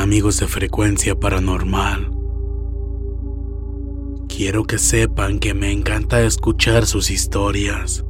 Amigos de frecuencia paranormal. Quiero que sepan que me encanta escuchar sus historias.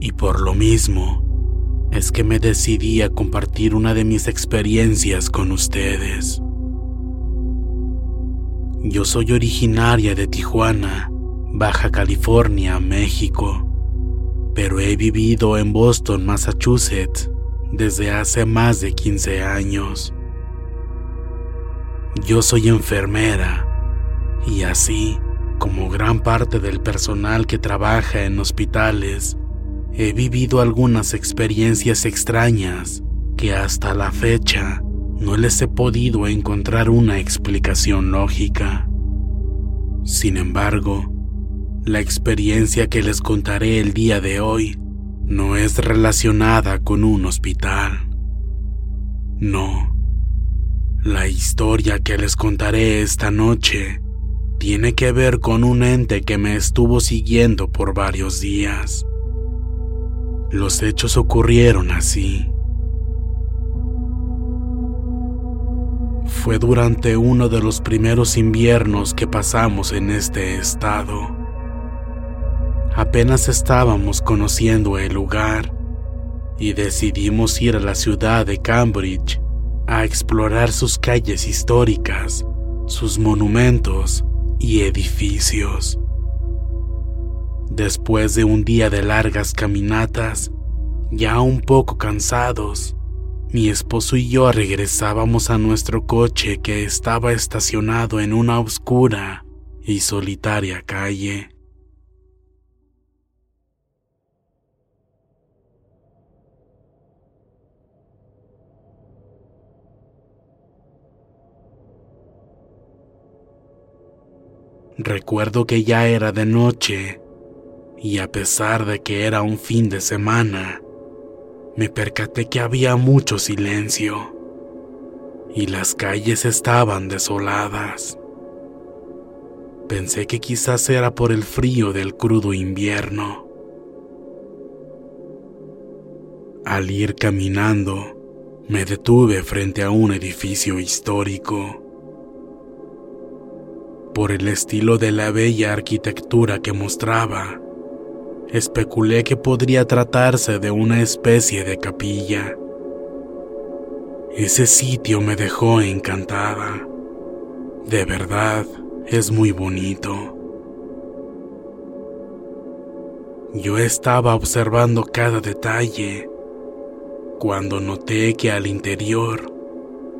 Y por lo mismo, es que me decidí a compartir una de mis experiencias con ustedes. Yo soy originaria de Tijuana, Baja California, México, pero he vivido en Boston, Massachusetts, desde hace más de 15 años. Yo soy enfermera y así como gran parte del personal que trabaja en hospitales, he vivido algunas experiencias extrañas que hasta la fecha no les he podido encontrar una explicación lógica. Sin embargo, la experiencia que les contaré el día de hoy no es relacionada con un hospital. No la historia que les contaré esta noche tiene que ver con un ente que me estuvo siguiendo por varios días. Los hechos ocurrieron así. Fue durante uno de los primeros inviernos que pasamos en este estado. Apenas estábamos conociendo el lugar y decidimos ir a la ciudad de Cambridge a explorar sus calles históricas, sus monumentos y edificios. Después de un día de largas caminatas, ya un poco cansados, mi esposo y yo regresábamos a nuestro coche que estaba estacionado en una oscura y solitaria calle. Recuerdo que ya era de noche y a pesar de que era un fin de semana, me percaté que había mucho silencio y las calles estaban desoladas. Pensé que quizás era por el frío del crudo invierno. Al ir caminando, me detuve frente a un edificio histórico por el estilo de la bella arquitectura que mostraba. Especulé que podría tratarse de una especie de capilla. Ese sitio me dejó encantada. De verdad, es muy bonito. Yo estaba observando cada detalle cuando noté que al interior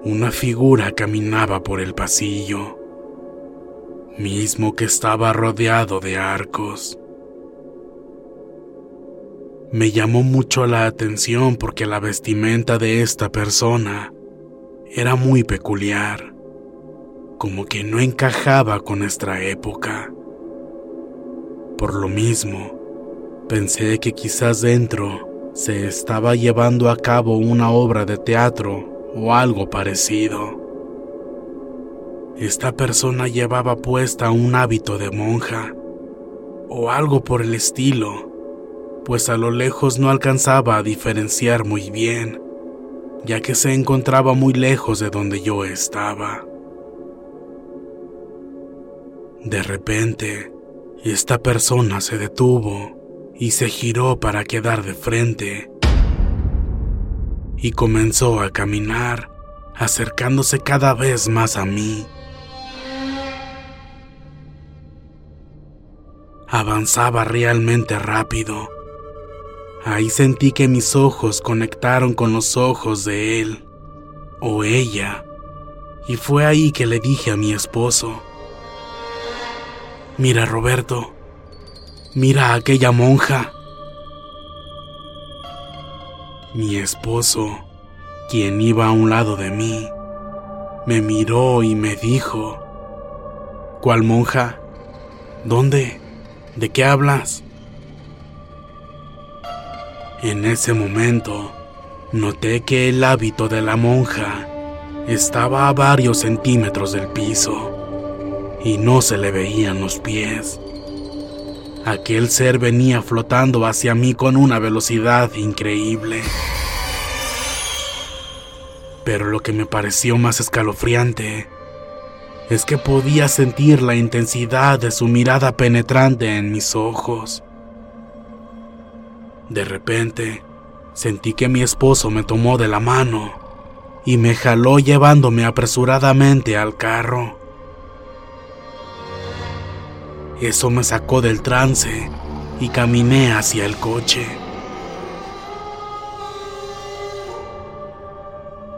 una figura caminaba por el pasillo mismo que estaba rodeado de arcos. Me llamó mucho la atención porque la vestimenta de esta persona era muy peculiar. como que no encajaba con nuestra época. Por lo mismo, pensé que quizás dentro se estaba llevando a cabo una obra de teatro o algo parecido. Esta persona llevaba puesta un hábito de monja o algo por el estilo, pues a lo lejos no alcanzaba a diferenciar muy bien, ya que se encontraba muy lejos de donde yo estaba. De repente, esta persona se detuvo y se giró para quedar de frente y comenzó a caminar, acercándose cada vez más a mí. Avanzaba realmente rápido. Ahí sentí que mis ojos conectaron con los ojos de él o ella, y fue ahí que le dije a mi esposo, Mira, Roberto. Mira a aquella monja. Mi esposo, quien iba a un lado de mí, me miró y me dijo, ¿Cuál monja? ¿Dónde? ¿De qué hablas? En ese momento, noté que el hábito de la monja estaba a varios centímetros del piso y no se le veían los pies. Aquel ser venía flotando hacia mí con una velocidad increíble. Pero lo que me pareció más escalofriante es que podía sentir la intensidad de su mirada penetrante en mis ojos. De repente, sentí que mi esposo me tomó de la mano y me jaló llevándome apresuradamente al carro. Eso me sacó del trance y caminé hacia el coche.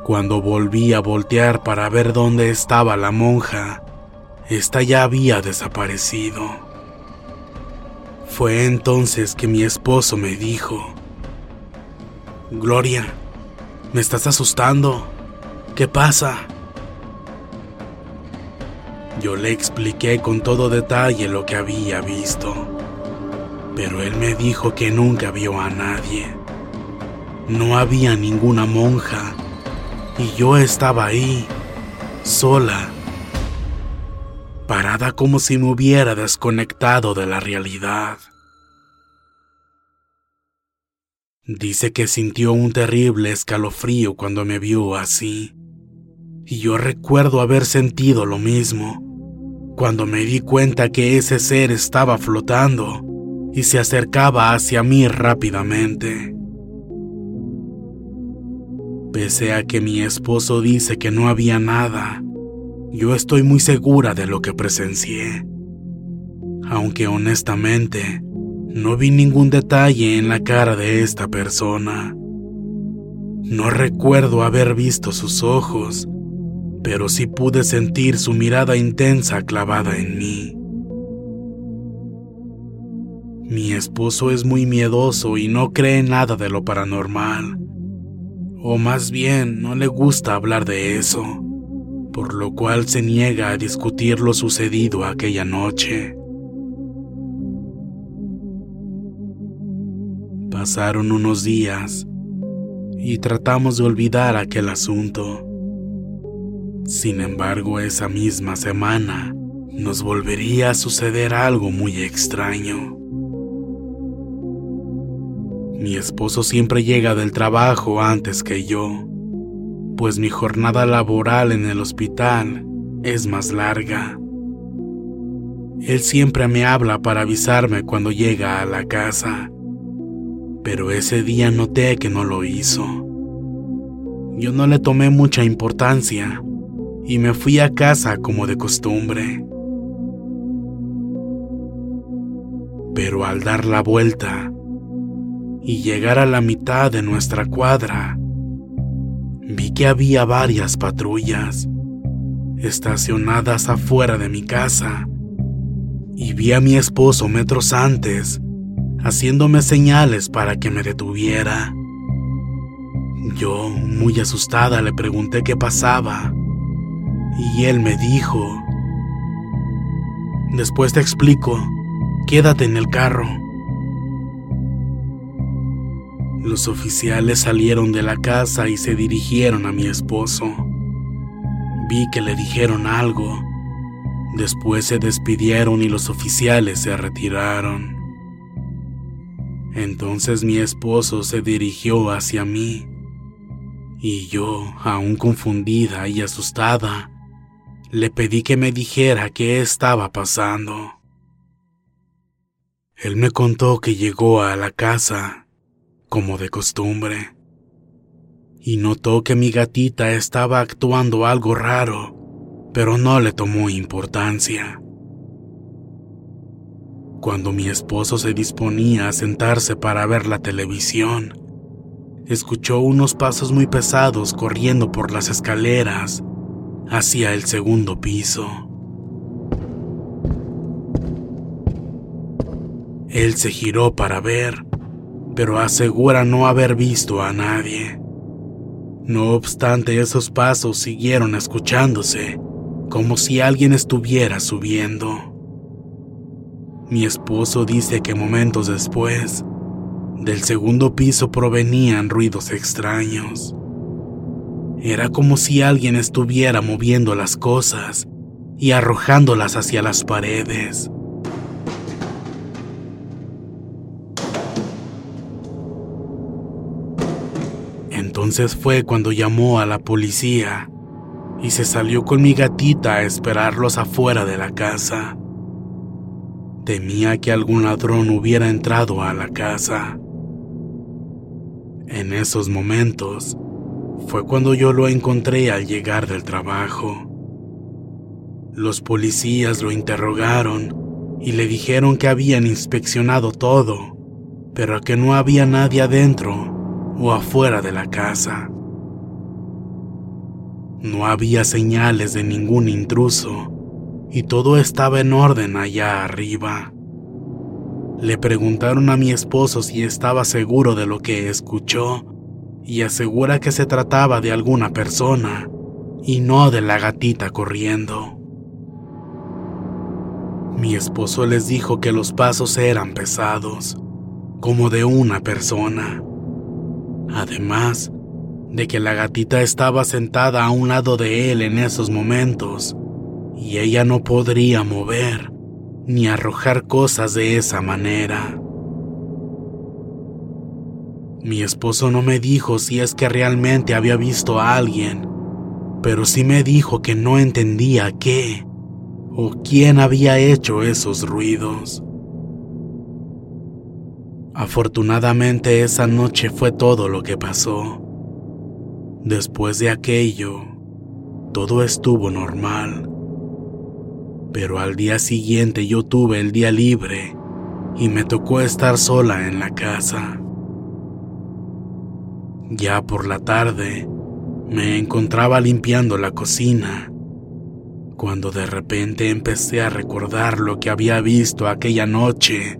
Cuando volví a voltear para ver dónde estaba la monja, ésta ya había desaparecido. Fue entonces que mi esposo me dijo, Gloria, me estás asustando. ¿Qué pasa? Yo le expliqué con todo detalle lo que había visto, pero él me dijo que nunca vio a nadie. No había ninguna monja y yo estaba ahí, sola, parada como si me hubiera desconectado de la realidad. Dice que sintió un terrible escalofrío cuando me vio así, y yo recuerdo haber sentido lo mismo cuando me di cuenta que ese ser estaba flotando y se acercaba hacia mí rápidamente. Pese a que mi esposo dice que no había nada, yo estoy muy segura de lo que presencié. Aunque honestamente, no vi ningún detalle en la cara de esta persona. No recuerdo haber visto sus ojos pero sí pude sentir su mirada intensa clavada en mí. Mi esposo es muy miedoso y no cree nada de lo paranormal. O más bien, no le gusta hablar de eso, por lo cual se niega a discutir lo sucedido aquella noche. Pasaron unos días y tratamos de olvidar aquel asunto. Sin embargo, esa misma semana nos volvería a suceder algo muy extraño. Mi esposo siempre llega del trabajo antes que yo, pues mi jornada laboral en el hospital es más larga. Él siempre me habla para avisarme cuando llega a la casa, pero ese día noté que no lo hizo. Yo no le tomé mucha importancia, y me fui a casa como de costumbre. Pero al dar la vuelta y llegar a la mitad de nuestra cuadra, vi que había varias patrullas estacionadas afuera de mi casa y vi a mi esposo metros antes haciéndome señales para que me detuviera. Yo, muy asustada, le pregunté qué pasaba Y él me dijo, después te explico, quédate en el carro. Los oficiales salieron de la casa y se dirigieron a mi esposo. Vi que le dijeron algo. Después se despidieron y los oficiales se retiraron. Entonces mi esposo se dirigió hacia mí y yo, aún confundida y asustada, le pedí que me dijera qué estaba pasando. Él me contó que llegó a la casa, como de costumbre, y notó que mi gatita estaba actuando algo raro, pero no le tomó importancia. Cuando mi esposo se disponía a sentarse para ver la televisión, escuchó unos pasos muy pesados corriendo por las escaleras hacia el segundo piso. Él se giró para ver, pero asegura no haber visto a nadie. No obstante, esos pasos siguieron escuchándose, como si alguien estuviera subiendo. Mi esposo dice que momentos después del segundo piso provenían ruidos extraños. Era como si alguien estuviera moviendo las cosas y arrojándolas hacia las paredes. Entonces fue cuando llamó a la policía y se salió con mi gatita a esperarlos afuera de la casa. Temía que algún ladrón hubiera entrado a la casa. En esos momentos fue cuando yo lo encontré al llegar del trabajo. Los policías lo interrogaron y le dijeron que habían inspeccionado todo, pero que no había nadie adentro o afuera de la casa. No había señales de ningún intruso y todo estaba en orden allá arriba. Le preguntaron a mi esposo si estaba seguro de lo que escuchó y asegura que se trataba de alguna persona y no de la gatita corriendo. Mi esposo les dijo que los pasos eran pesados, como de una persona. Además de que la gatita estaba sentada a un lado de él en esos momentos y ella no podría mover ni arrojar cosas de esa manera. Mi esposo no me dijo si es que realmente había visto a alguien, pero sí me dijo que no entendía qué o quién había hecho esos ruidos. Afortunadamente esa noche fue todo lo que pasó. Después de aquello, todo estuvo normal pero al día siguiente yo tuve el día libre y me tocó estar sola en la casa. Ya por la tarde me encontraba limpiando la cocina cuando de repente empecé a recordar lo que había visto aquella noche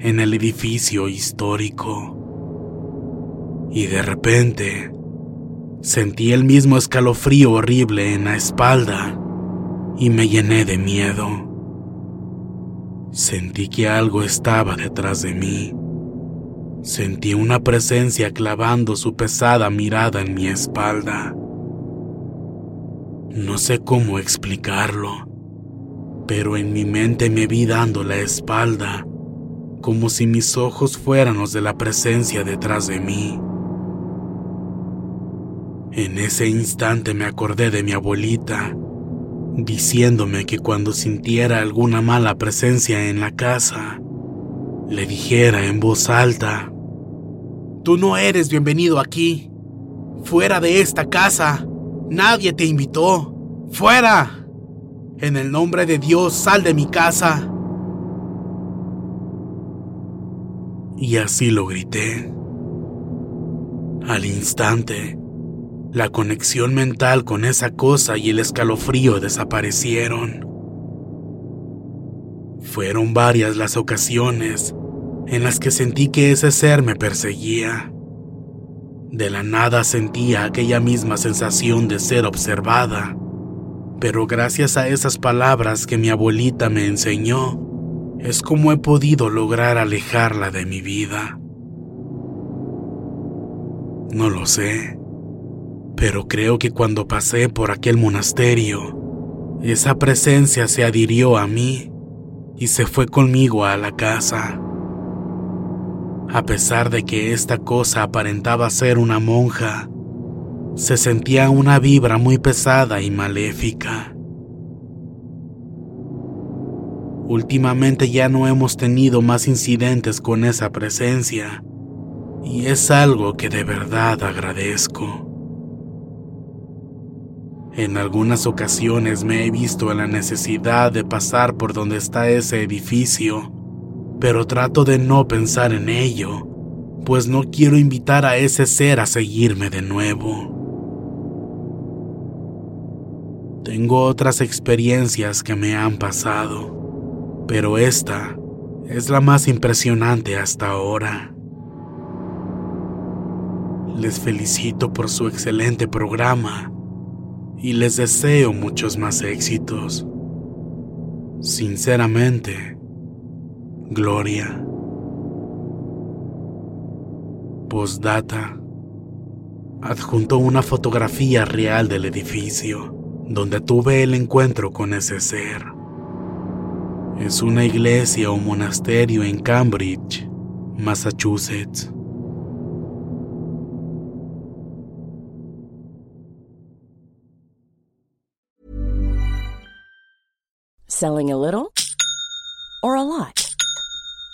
en el edificio histórico. Y de repente sentí el mismo escalofrío horrible en la espalda y me llené de miedo. Sentí que algo estaba detrás de mí. Sentí una presencia clavando su pesada mirada en mi espalda. No sé cómo explicarlo, pero en mi mente me vi dando la espalda, como si mis ojos fueran los de la presencia detrás de mí. En ese instante me acordé de mi abuelita, diciéndome que cuando sintiera alguna mala presencia en la casa, le dijera en voz alta, Tú no eres bienvenido aquí. Fuera de esta casa. Nadie te invitó. Fuera. En el nombre de Dios, sal de mi casa. Y así lo grité. Al instante, la conexión mental con esa cosa y el escalofrío desaparecieron. Fueron varias las ocasiones en las que sentí que ese ser me perseguía. De la nada sentía aquella misma sensación de ser observada, Pero gracias a esas palabras que mi abuelita me enseñó, es como he podido lograr alejarla de mi vida. No lo sé, pero creo que cuando pasé por aquel monasterio, esa presencia se adhirió a mí y se fue conmigo a la casa. A pesar de que esta cosa aparentaba ser una monja, se sentía una vibra muy pesada y maléfica. Últimamente ya no hemos tenido más incidentes con esa presencia y es algo que de verdad agradezco. En algunas ocasiones me he visto en la necesidad de pasar por donde está ese edificio, pero trato de no pensar en ello, pues no quiero invitar a ese ser a seguirme de nuevo. Tengo otras experiencias que me han pasado, pero esta es la más impresionante hasta ahora. Les felicito por su excelente programa y les deseo muchos más éxitos. Sinceramente, Gloria. Postdata. Adjunto una fotografía real del edificio donde tuve el encuentro con ese ser. Es una iglesia o monasterio en Cambridge, Massachusetts. Selling a little or a lot?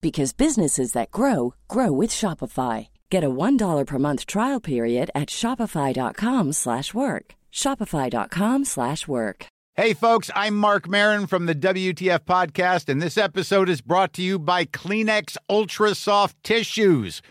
because businesses that grow grow with Shopify. Get a $1 per month trial period at shopify.com/work. shopify.com/work. Hey folks, I'm Mark Marin from the WTF podcast and this episode is brought to you by Kleenex Ultra Soft Tissues